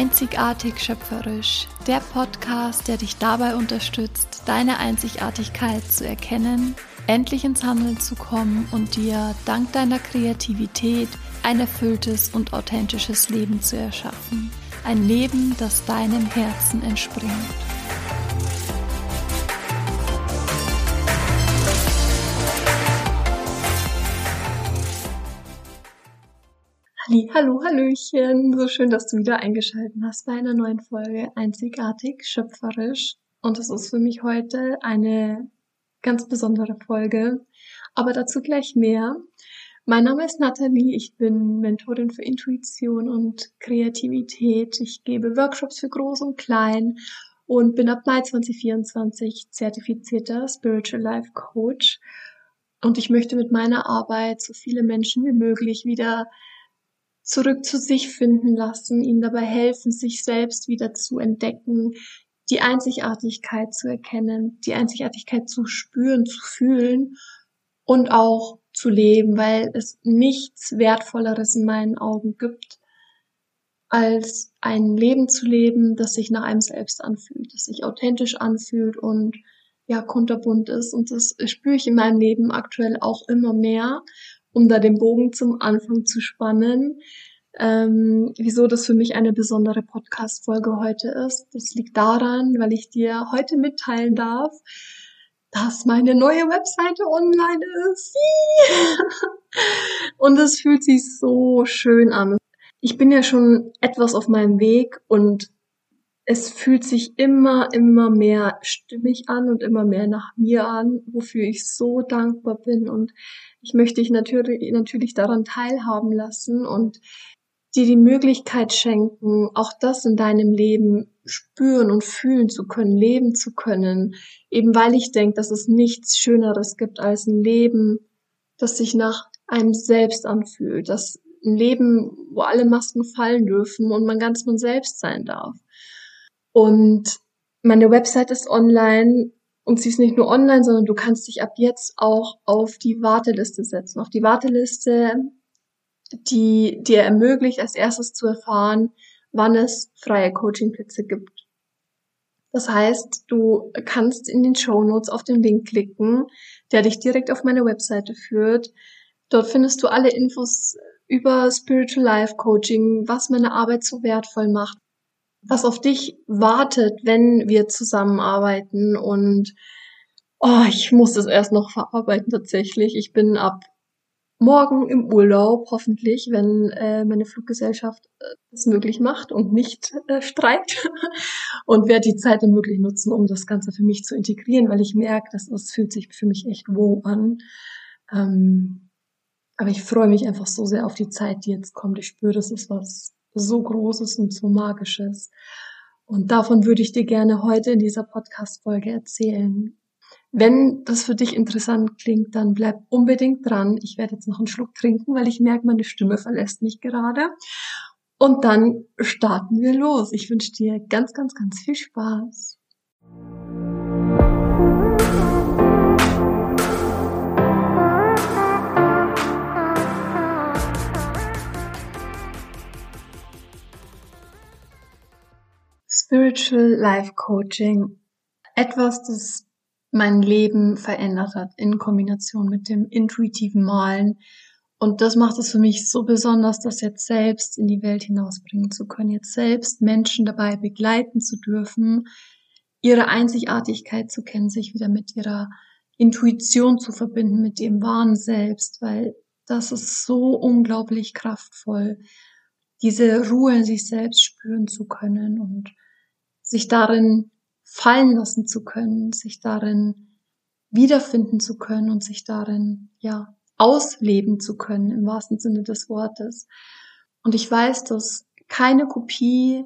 Einzigartig schöpferisch, der Podcast, der dich dabei unterstützt, deine Einzigartigkeit zu erkennen, endlich ins Handeln zu kommen und dir dank deiner Kreativität ein erfülltes und authentisches Leben zu erschaffen. Ein Leben, das deinem Herzen entspringt. Hallo, Hallöchen. So schön, dass du wieder eingeschaltet hast bei einer neuen Folge Einzigartig, schöpferisch. Und es ist für mich heute eine ganz besondere Folge. Aber dazu gleich mehr. Mein Name ist Nathalie. Ich bin Mentorin für Intuition und Kreativität. Ich gebe Workshops für Groß und Klein und bin ab Mai 2024 zertifizierter Spiritual Life Coach. Und ich möchte mit meiner Arbeit so viele Menschen wie möglich wieder zurück zu sich finden lassen, ihnen dabei helfen, sich selbst wieder zu entdecken, die Einzigartigkeit zu erkennen, die Einzigartigkeit zu spüren, zu fühlen und auch zu leben, weil es nichts Wertvolleres in meinen Augen gibt, als ein Leben zu leben, das sich nach einem selbst anfühlt, das sich authentisch anfühlt und ja, kunterbunt ist. Und das spüre ich in meinem Leben aktuell auch immer mehr um da den Bogen zum Anfang zu spannen, ähm, wieso das für mich eine besondere Podcast-Folge heute ist. Das liegt daran, weil ich dir heute mitteilen darf, dass meine neue Webseite online ist. und es fühlt sich so schön an. Ich bin ja schon etwas auf meinem Weg und es fühlt sich immer, immer mehr stimmig an und immer mehr nach mir an, wofür ich so dankbar bin und ich möchte dich natürlich, natürlich daran teilhaben lassen und dir die Möglichkeit schenken, auch das in deinem Leben spüren und fühlen zu können, leben zu können, eben weil ich denke, dass es nichts Schöneres gibt als ein Leben, das sich nach einem selbst anfühlt, das ein Leben, wo alle Masken fallen dürfen und man ganz man selbst sein darf. Und meine Website ist online und sie ist nicht nur online, sondern du kannst dich ab jetzt auch auf die Warteliste setzen. Auf die Warteliste, die dir ermöglicht, als erstes zu erfahren, wann es freie Coachingplätze gibt. Das heißt, du kannst in den Show Notes auf den Link klicken, der dich direkt auf meine Webseite führt. Dort findest du alle Infos über Spiritual Life Coaching, was meine Arbeit so wertvoll macht, was auf dich wartet, wenn wir zusammenarbeiten und oh, ich muss das erst noch verarbeiten tatsächlich. Ich bin ab morgen im Urlaub, hoffentlich, wenn äh, meine Fluggesellschaft äh, das möglich macht und nicht äh, streikt. und werde die Zeit dann wirklich nutzen, um das Ganze für mich zu integrieren, weil ich merke, dass es fühlt sich für mich echt wow an. Ähm, aber ich freue mich einfach so sehr auf die Zeit, die jetzt kommt. Ich spüre, das ist was so Großes und so Magisches. Und davon würde ich dir gerne heute in dieser Podcast-Folge erzählen. Wenn das für dich interessant klingt, dann bleib unbedingt dran. Ich werde jetzt noch einen Schluck trinken, weil ich merke, meine Stimme verlässt mich gerade. Und dann starten wir los. Ich wünsche dir ganz, ganz, ganz viel Spaß. Spiritual Life Coaching. Etwas, das mein Leben verändert hat in Kombination mit dem intuitiven Malen. Und das macht es für mich so besonders, das jetzt selbst in die Welt hinausbringen zu können, jetzt selbst Menschen dabei begleiten zu dürfen, ihre Einzigartigkeit zu kennen, sich wieder mit ihrer Intuition zu verbinden, mit dem wahren Selbst, weil das ist so unglaublich kraftvoll, diese Ruhe in sich selbst spüren zu können und sich darin fallen lassen zu können, sich darin wiederfinden zu können und sich darin, ja, ausleben zu können im wahrsten Sinne des Wortes. Und ich weiß, dass keine Kopie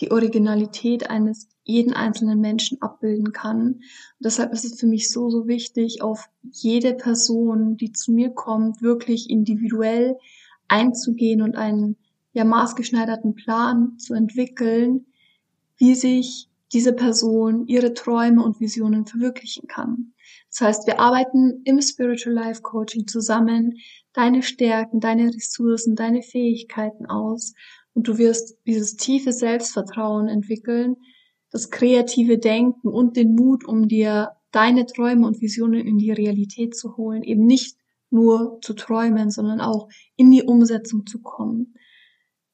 die Originalität eines jeden einzelnen Menschen abbilden kann. Und deshalb ist es für mich so, so wichtig, auf jede Person, die zu mir kommt, wirklich individuell einzugehen und einen ja maßgeschneiderten Plan zu entwickeln, wie sich diese Person ihre Träume und Visionen verwirklichen kann. Das heißt, wir arbeiten im Spiritual Life Coaching zusammen deine Stärken, deine Ressourcen, deine Fähigkeiten aus Und du wirst dieses tiefe Selbstvertrauen entwickeln, das kreative Denken und den Mut, um dir deine Träume und Visionen in die Realität zu holen, eben nicht nur zu träumen, sondern auch in die Umsetzung zu kommen.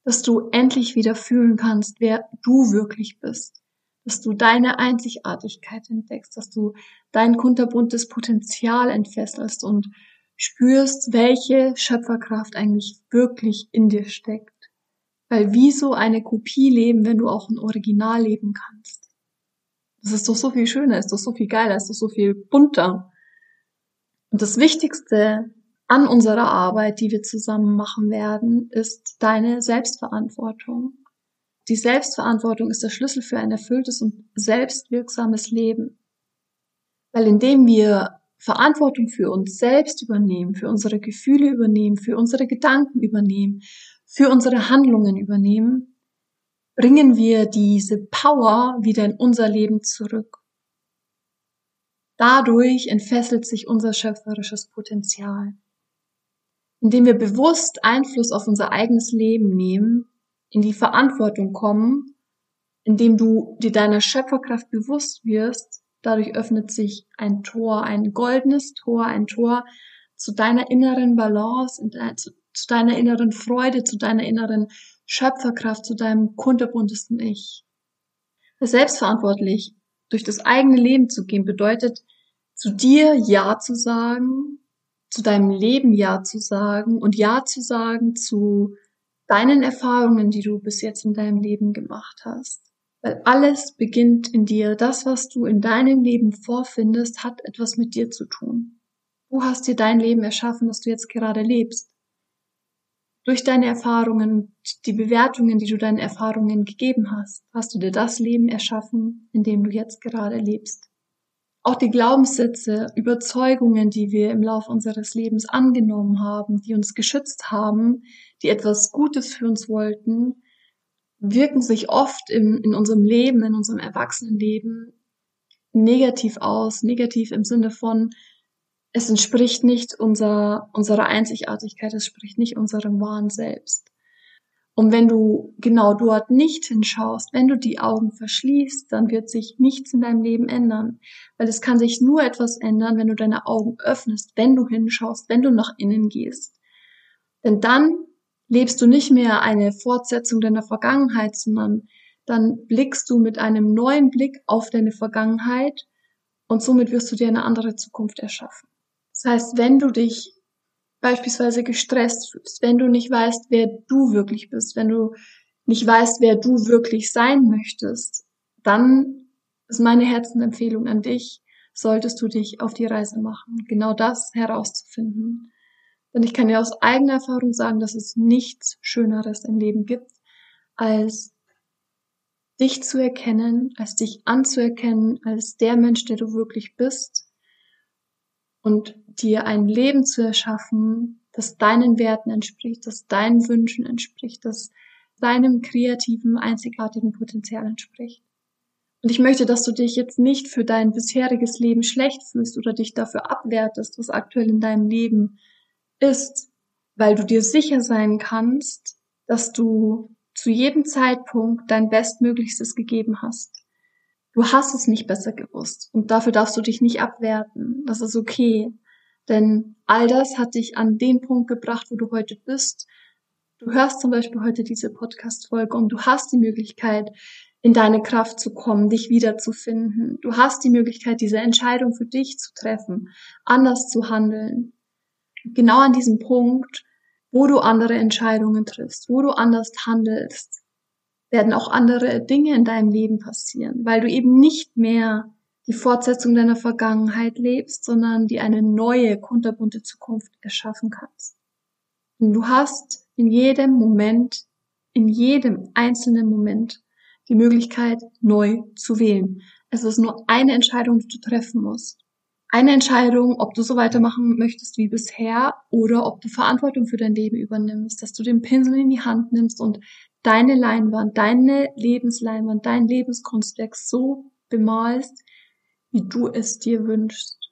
Dass du endlich wieder fühlen kannst, wer du wirklich bist. Dass du deine Einzigartigkeit entdeckst, dass du dein kunterbuntes Potenzial entfesselst und spürst, welche Schöpferkraft eigentlich wirklich in dir steckt. Weil wieso eine Kopie leben, wenn du auch ein Original leben kannst? Das ist doch so viel schöner, ist doch so viel geiler, ist doch so viel bunter. Und das Wichtigste an unserer Arbeit, die wir zusammen machen werden, ist deine Selbstverantwortung. Die Selbstverantwortung ist der Schlüssel für ein erfülltes und selbstwirksames Leben. Weil indem wir Verantwortung für uns selbst übernehmen, für unsere Gefühle übernehmen, für unsere Gedanken übernehmen, für unsere Handlungen übernehmen, bringen wir diese Power wieder in unser Leben zurück. Dadurch entfesselt sich unser schöpferisches Potenzial. Indem wir bewusst Einfluss auf unser eigenes Leben nehmen, in die Verantwortung kommen, indem du dir deiner Schöpferkraft bewusst wirst, dadurch öffnet sich ein Tor, ein goldenes Tor, ein Tor zu deiner inneren Balance, zu, deiner inneren Freude, zu deiner inneren Schöpferkraft, zu deinem kunterbuntesten Ich. Selbstverantwortlich durch das eigene Leben zu gehen, bedeutet, zu dir Ja zu sagen, zu deinem Leben Ja zu sagen und Ja zu sagen zu deinen Erfahrungen, die du bis jetzt in deinem Leben gemacht hast. Weil alles beginnt in dir. Das, was du in deinem Leben vorfindest, hat etwas mit dir zu tun. Du hast dir dein Leben erschaffen, das du jetzt gerade lebst. Durch deine Erfahrungen, die Bewertungen, die du deinen Erfahrungen gegeben hast, hast du dir das Leben erschaffen, in dem du jetzt gerade lebst. Auch die Glaubenssätze, Überzeugungen, die wir im Laufe unseres Lebens angenommen haben, die uns geschützt haben, die etwas Gutes für uns wollten, wirken sich oft in, in unserem Leben, in unserem Erwachsenenleben negativ aus, negativ im Sinne von, es entspricht nicht unser, unserer Einzigartigkeit, es spricht nicht unserem wahren Selbst. Und wenn du genau dort nicht hinschaust, wenn du die Augen verschließt, dann wird sich nichts in deinem Leben ändern. Weil es kann sich nur etwas ändern, wenn du deine Augen öffnest, wenn du hinschaust, wenn du nach innen gehst. Denn dann lebst du nicht mehr eine Fortsetzung deiner Vergangenheit, sondern dann blickst du mit einem neuen Blick auf deine Vergangenheit und somit wirst du dir eine andere Zukunft erschaffen. Das heißt, wenn du dich beispielsweise gestresst fühlst, wenn du nicht weißt, wer du wirklich bist, wenn du nicht weißt, wer du wirklich sein möchtest, dann ist meine Herzenempfehlung an dich, solltest du dich auf die Reise machen, genau das herauszufinden. Denn ich kann dir aus eigener Erfahrung sagen, dass es nichts Schöneres im Leben gibt, als dich zu erkennen, als dich anzuerkennen, als der Mensch, der du wirklich bist und dir ein Leben zu erschaffen, das deinen Werten entspricht, das deinen Wünschen entspricht, das deinem kreativen, einzigartigen Potenzial entspricht. Und ich möchte, dass du dich jetzt nicht für dein bisheriges Leben schlecht fühlst oder dich dafür abwertest, was aktuell in deinem Leben ist, weil du dir sicher sein kannst, dass du zu jedem Zeitpunkt dein Bestmöglichstes gegeben hast. Du hast es nicht besser gewusst und dafür darfst du dich nicht abwerten. Das ist okay. Denn all das hat dich an den Punkt gebracht, wo du heute bist. Du hörst zum Beispiel heute diese Podcast-Folge und du hast die Möglichkeit, in deine Kraft zu kommen, dich wiederzufinden. Du hast die Möglichkeit, diese Entscheidung für dich zu treffen, anders zu handeln. Genau an diesem Punkt, wo du andere Entscheidungen triffst, wo du anders handelst, werden auch andere Dinge in deinem Leben passieren, weil du eben nicht mehr die Fortsetzung deiner Vergangenheit lebst, sondern die eine neue, kunterbunte Zukunft erschaffen kannst. Und du hast in jedem Moment, in jedem einzelnen Moment die Möglichkeit, neu zu wählen. Es ist nur eine Entscheidung, die du treffen musst. Eine Entscheidung, ob du so weitermachen möchtest wie bisher oder ob du Verantwortung für dein Leben übernimmst, dass du den Pinsel in die Hand nimmst und deine Leinwand, deine Lebensleinwand, dein Lebenskunstwerk so bemalst, wie du es dir wünschst,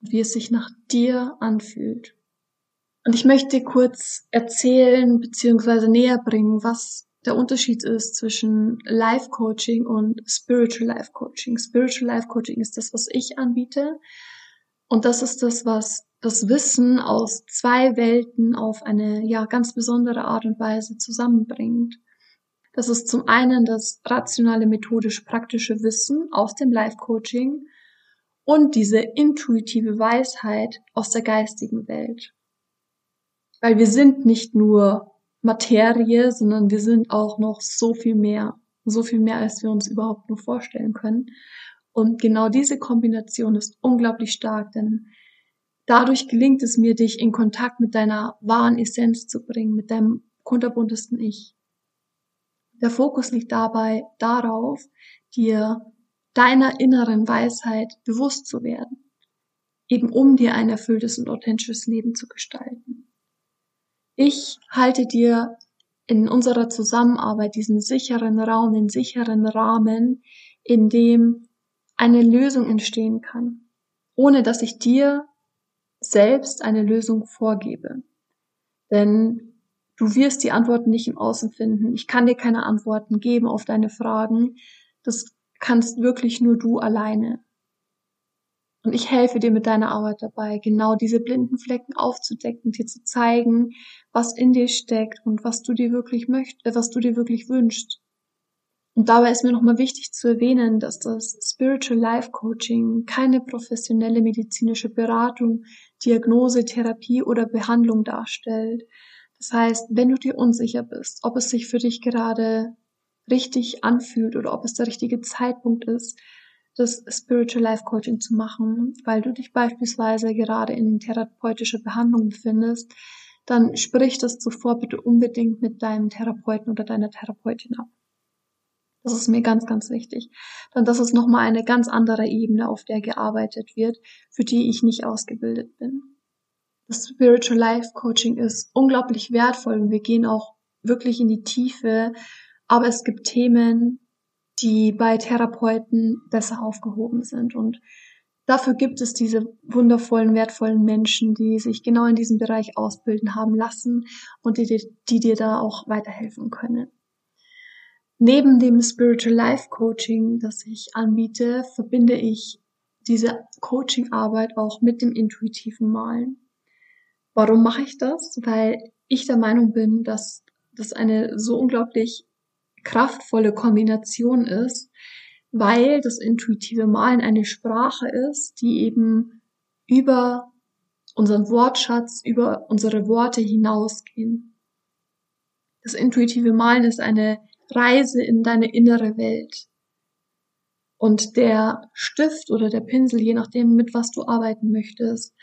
wie es sich nach dir anfühlt. Und ich möchte kurz erzählen bzw. näher bringen, was der Unterschied ist zwischen Life Coaching und Spiritual Life Coaching. Spiritual Life Coaching ist das, was ich anbiete. Und das ist das, was das Wissen aus zwei Welten auf eine ja ganz besondere Art und Weise zusammenbringt. Das ist zum einen das rationale, methodisch praktische Wissen aus dem Life Coaching und diese intuitive Weisheit aus der geistigen Welt. Weil wir sind nicht nur Materie, sondern wir sind auch noch so viel mehr. So viel mehr, als wir uns überhaupt nur vorstellen können. Und genau diese Kombination ist unglaublich stark, denn dadurch gelingt es mir, dich in Kontakt mit deiner wahren Essenz zu bringen, mit deinem kunterbuntesten Ich. Der Fokus liegt dabei darauf, dir deiner inneren Weisheit bewusst zu werden, eben um dir ein erfülltes und authentisches Leben zu gestalten. Ich halte dir in unserer Zusammenarbeit diesen sicheren Raum, den sicheren Rahmen, in dem eine Lösung entstehen kann, ohne dass ich dir selbst eine Lösung vorgebe. Denn du wirst die Antworten nicht im Außen finden. Ich kann dir keine Antworten geben auf deine Fragen. Das kannst wirklich nur du alleine. Und ich helfe dir mit deiner Arbeit dabei, genau diese blinden Flecken aufzudecken, dir zu zeigen, was in dir steckt und was du dir wirklich möchtest, äh, was du dir wirklich wünschst. Und dabei ist mir nochmal wichtig zu erwähnen, dass das Spiritual Life Coaching keine professionelle medizinische Beratung, Diagnose, Therapie oder Behandlung darstellt. Das heißt, wenn du dir unsicher bist, ob es sich für dich gerade richtig anfühlt oder ob es der richtige Zeitpunkt ist, das Spiritual Life Coaching zu machen, weil du dich beispielsweise gerade in therapeutischer Behandlung befindest, dann sprich das zuvor bitte unbedingt mit deinem Therapeuten oder deiner Therapeutin ab. Das ist mir ganz, ganz wichtig. Denn das ist nochmal eine ganz andere Ebene, auf der gearbeitet wird, für die ich nicht ausgebildet bin. Das Spiritual Life Coaching ist unglaublich wertvoll und wir gehen auch wirklich in die Tiefe. Aber es gibt Themen, die bei Therapeuten besser aufgehoben sind. Und dafür gibt es diese wundervollen, wertvollen Menschen, die sich genau in diesem Bereich ausbilden haben lassen und die, die dir da auch weiterhelfen können. Neben dem Spiritual Life Coaching, das ich anbiete, verbinde ich diese Coaching-Arbeit auch mit dem intuitiven Malen. Warum mache ich das? Weil ich der Meinung bin, dass das eine so unglaublich kraftvolle Kombination ist, weil das intuitive Malen eine Sprache ist, die eben über unseren Wortschatz, über unsere Worte hinausgehen. Das intuitive Malen ist eine Reise in deine innere Welt. Und der Stift oder der Pinsel, je nachdem, mit was du arbeiten möchtest,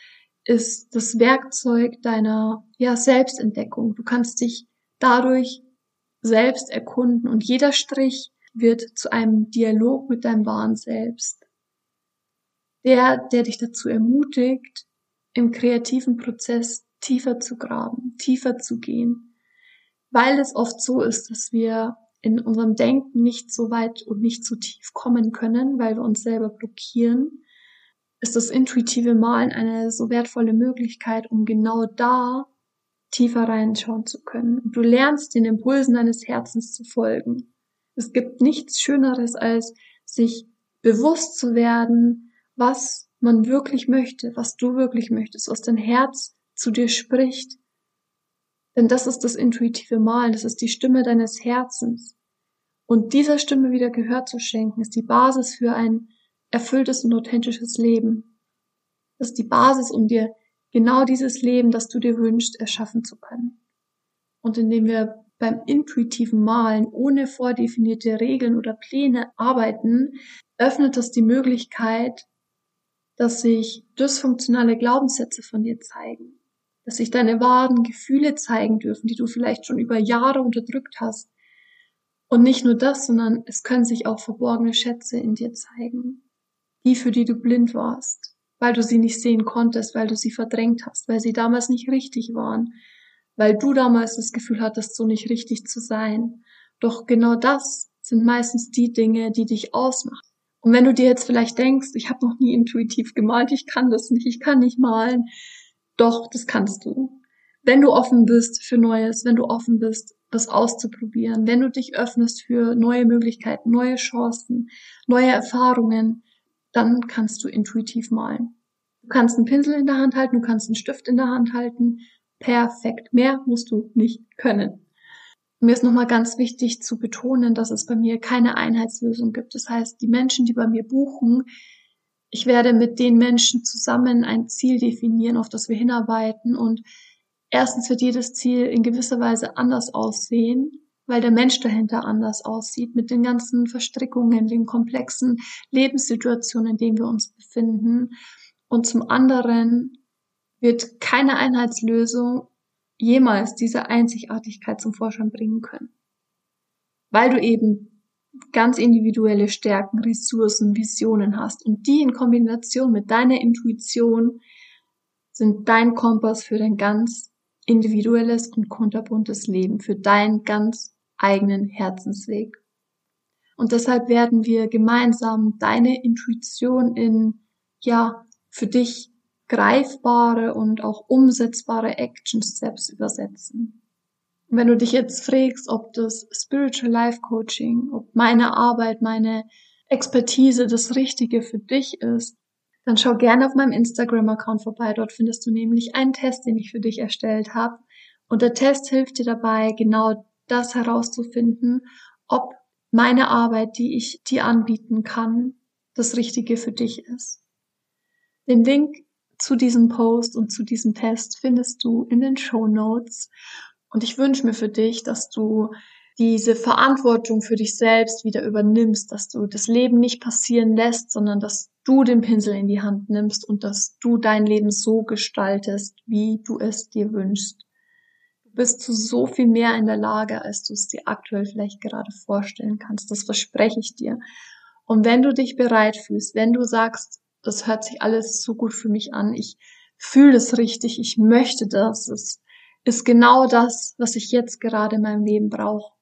ist das Werkzeug deiner ja, Selbstentdeckung. Du kannst dich dadurch selbst erkunden und jeder Strich wird zu einem Dialog mit deinem wahren Selbst. Der, der dich dazu ermutigt, im kreativen Prozess tiefer zu graben, tiefer zu gehen, weil es oft so ist, dass wir in unserem Denken nicht so weit und nicht so tief kommen können, weil wir uns selber blockieren, ist das intuitive Malen eine so wertvolle Möglichkeit, um genau da tiefer reinschauen zu können. Und du lernst den Impulsen deines Herzens zu folgen. Es gibt nichts Schöneres, als sich bewusst zu werden, was man wirklich möchte, was du wirklich möchtest, was dein Herz zu dir spricht, denn das ist das intuitive Malen, das ist die Stimme deines Herzens. Und dieser Stimme wieder Gehör zu schenken, ist die Basis für ein erfülltes und authentisches Leben. Das ist die Basis, um dir genau dieses Leben, das du dir wünschst, erschaffen zu können. Und indem wir beim intuitiven Malen ohne vordefinierte Regeln oder Pläne arbeiten, öffnet das die Möglichkeit, dass sich dysfunktionale Glaubenssätze von dir zeigen dass sich deine wahren Gefühle zeigen dürfen, die du vielleicht schon über Jahre unterdrückt hast. Und nicht nur das, sondern es können sich auch verborgene Schätze in dir zeigen, die für die du blind warst, weil du sie nicht sehen konntest, weil du sie verdrängt hast, weil sie damals nicht richtig waren, weil du damals das Gefühl hattest, so nicht richtig zu sein. Doch genau das sind meistens die Dinge, die dich ausmachen. Und wenn du dir jetzt vielleicht denkst, ich habe noch nie intuitiv gemalt, ich kann das nicht, ich kann nicht malen, doch, das kannst du. wenn du offen bist für Neues, wenn du offen bist, das auszuprobieren, wenn du dich öffnest für neue Möglichkeiten, neue Chancen, neue Erfahrungen, dann kannst du intuitiv malen. Du kannst einen Pinsel in der Hand halten, du kannst einen Stift in der Hand halten. Perfekt. Mehr musst du nicht können. Mir ist nochmal ganz wichtig zu betonen, dass es bei mir keine Einheitslösung gibt. Das heißt, die Menschen, die bei mir buchen, ich werde mit den Menschen zusammen ein Ziel definieren, auf das wir hinarbeiten und erstens wird jedes Ziel in gewisser Weise anders aussehen, weil der Mensch dahinter anders aussieht, mit den ganzen Verstrickungen, den komplexen Lebenssituationen, in denen wir uns befinden. Und zum anderen wird keine Einheitslösung jemals diese Einzigartigkeit zum Vorschein bringen können. Weil du eben ganz individuelle Stärken, Ressourcen, Visionen hast und die in Kombination mit deiner Intuition sind dein Kompass für dein ganz individuelles und kunterbuntes Leben, für deinen ganz eigenen Herzensweg. Und deshalb werden wir gemeinsam deine Intuition in, ja, für dich greifbare und auch umsetzbare Action Steps übersetzen. Wenn du dich jetzt fragst, ob das Spiritual Life Coaching, ob meine Arbeit, meine Expertise das Richtige für dich ist, dann schau gerne auf meinem Instagram-Account vorbei. Dort findest du nämlich einen Test, den ich für dich erstellt habe. Und der Test hilft dir dabei, genau das herauszufinden, ob meine Arbeit, die ich dir anbieten kann, das Richtige für dich ist. Den Link zu diesem Post und zu diesem Test findest du in den Show Notes. Und ich wünsche mir für dich, dass du diese Verantwortung für dich selbst wieder übernimmst, dass du das Leben nicht passieren lässt, sondern dass du den Pinsel in die Hand nimmst und dass du dein Leben so gestaltest, wie du es dir wünschst. Du bist zu so viel mehr in der Lage, als du es dir aktuell vielleicht gerade vorstellen kannst. Das verspreche ich dir. Und wenn du dich bereit fühlst, wenn du sagst, das hört sich alles so gut für mich an, ich fühle es richtig, ich möchte das, es ist genau das, was ich jetzt gerade in meinem Leben brauche,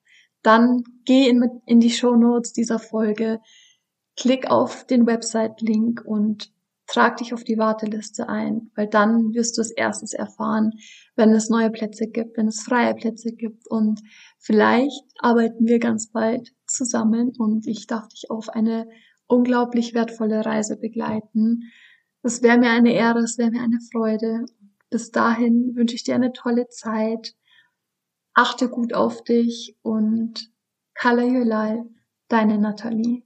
dann geh in, in die Show Notes dieser Folge, klick auf den Website-Link und trag dich auf die Warteliste ein, weil dann wirst du es erstens erfahren, wenn es neue Plätze gibt, wenn es freie Plätze gibt und vielleicht arbeiten wir ganz bald zusammen und ich darf dich auf eine unglaublich wertvolle Reise begleiten. Es wäre mir eine Ehre, es wäre mir eine Freude. Bis dahin wünsche ich dir eine tolle Zeit. Achte gut auf dich und your life. Deine Nathalie.